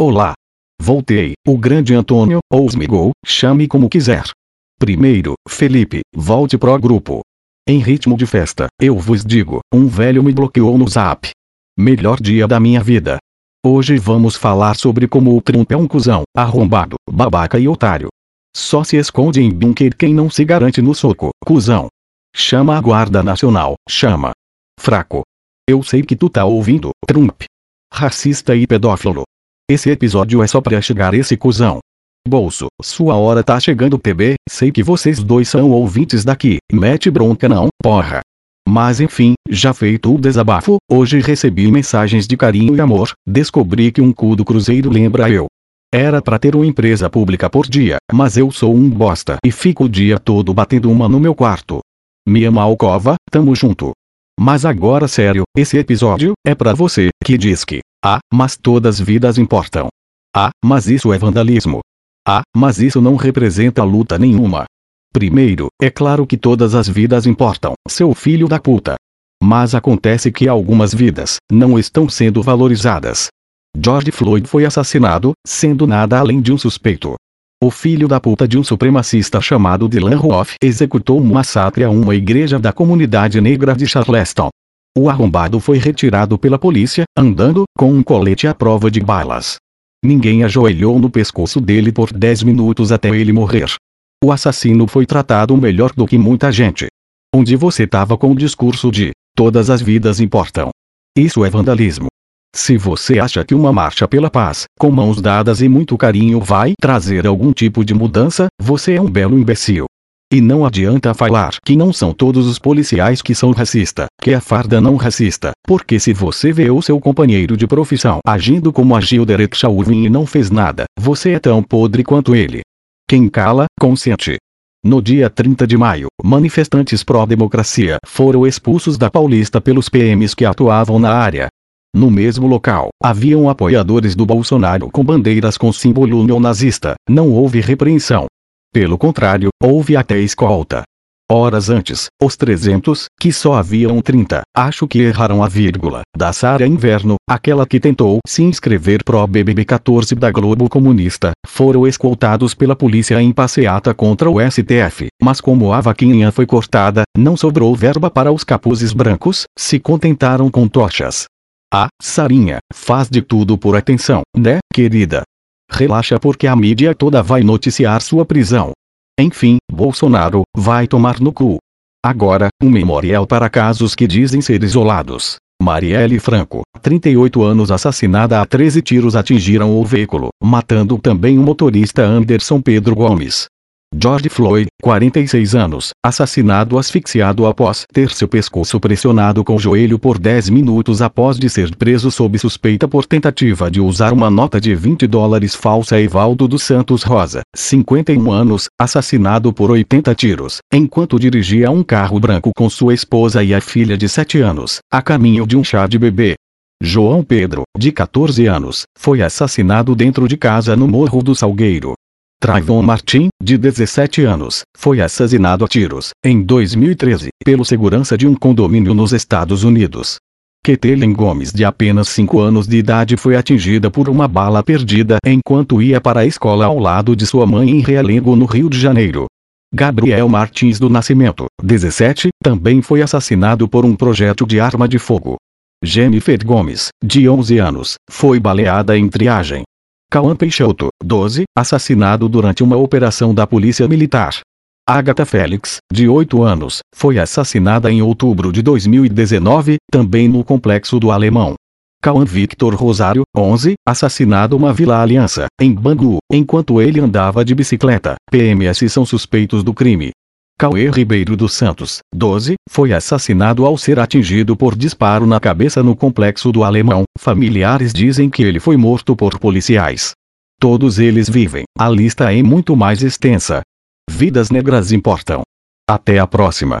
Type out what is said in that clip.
Olá. Voltei, o grande Antônio, ou Smigol, chame como quiser. Primeiro, Felipe, volte pro grupo. Em ritmo de festa, eu vos digo, um velho me bloqueou no zap. Melhor dia da minha vida. Hoje vamos falar sobre como o Trump é um cuzão, arrombado, babaca e otário. Só se esconde em bunker quem não se garante no soco, cuzão. Chama a Guarda Nacional, chama. Fraco. Eu sei que tu tá ouvindo, Trump. Racista e pedófilo. Esse episódio é só pra chegar esse cuzão. Bolso, sua hora tá chegando PB, sei que vocês dois são ouvintes daqui, mete bronca não, porra. Mas enfim, já feito o desabafo, hoje recebi mensagens de carinho e amor, descobri que um cu do cruzeiro lembra eu. Era pra ter uma empresa pública por dia, mas eu sou um bosta e fico o dia todo batendo uma no meu quarto. Mia Malcova, tamo junto. Mas agora sério, esse episódio é pra você que diz que ah, mas todas vidas importam. Ah, mas isso é vandalismo. Ah, mas isso não representa luta nenhuma. Primeiro, é claro que todas as vidas importam, seu filho da puta. Mas acontece que algumas vidas não estão sendo valorizadas. George Floyd foi assassinado, sendo nada além de um suspeito. O filho da puta de um supremacista chamado Dylan Roof executou um massacre a uma igreja da comunidade negra de Charleston. O arrombado foi retirado pela polícia, andando, com um colete à prova de balas. Ninguém ajoelhou no pescoço dele por 10 minutos até ele morrer. O assassino foi tratado melhor do que muita gente. Onde você tava com o discurso de todas as vidas importam. Isso é vandalismo. Se você acha que uma marcha pela paz, com mãos dadas e muito carinho vai trazer algum tipo de mudança, você é um belo imbecil. E não adianta falar que não são todos os policiais que são racista, que a farda não racista, porque se você vê o seu companheiro de profissão agindo como agiu Derek Chauvin e não fez nada, você é tão podre quanto ele. Quem cala, consciente. No dia 30 de maio, manifestantes pró-democracia foram expulsos da Paulista pelos PMs que atuavam na área. No mesmo local, haviam apoiadores do Bolsonaro com bandeiras com símbolo neonazista, não houve repreensão. Pelo contrário, houve até escolta. Horas antes, os 300, que só haviam 30, acho que erraram a vírgula, da Sara Inverno, aquela que tentou se inscrever pro BBB 14 da Globo Comunista, foram escoltados pela polícia em passeata contra o STF, mas como a vaquinha foi cortada, não sobrou verba para os capuzes brancos, se contentaram com tochas. Ah, Sarinha, faz de tudo por atenção, né, querida? Relaxa porque a mídia toda vai noticiar sua prisão. Enfim, Bolsonaro vai tomar no cu. Agora, um memorial para casos que dizem ser isolados. Marielle Franco, 38 anos assassinada a 13 tiros atingiram o veículo, matando também o motorista Anderson Pedro Gomes. George Floyd, 46 anos, assassinado asfixiado após ter seu pescoço pressionado com o joelho por 10 minutos após de ser preso sob suspeita por tentativa de usar uma nota de 20 dólares falsa Evaldo dos Santos Rosa, 51 anos, assassinado por 80 tiros, enquanto dirigia um carro branco com sua esposa e a filha de 7 anos, a caminho de um chá de bebê. João Pedro, de 14 anos, foi assassinado dentro de casa no Morro do Salgueiro, Trayvon Martin, de 17 anos, foi assassinado a tiros, em 2013, pelo segurança de um condomínio nos Estados Unidos. Ketelen Gomes, de apenas 5 anos de idade, foi atingida por uma bala perdida enquanto ia para a escola ao lado de sua mãe em Realengo, no Rio de Janeiro. Gabriel Martins do Nascimento, 17, também foi assassinado por um projétil de arma de fogo. Jennifer Gomes, de 11 anos, foi baleada em triagem. Cauã Peixoto, 12, assassinado durante uma operação da Polícia Militar. Agatha Félix, de 8 anos, foi assassinada em outubro de 2019, também no Complexo do Alemão. Cauã Victor Rosário, 11, assassinado uma Vila Aliança, em Bangu, enquanto ele andava de bicicleta. PMS são suspeitos do crime. Cauê Ribeiro dos Santos, 12, foi assassinado ao ser atingido por disparo na cabeça no complexo do Alemão. Familiares dizem que ele foi morto por policiais. Todos eles vivem. A lista é muito mais extensa. Vidas negras importam. Até a próxima.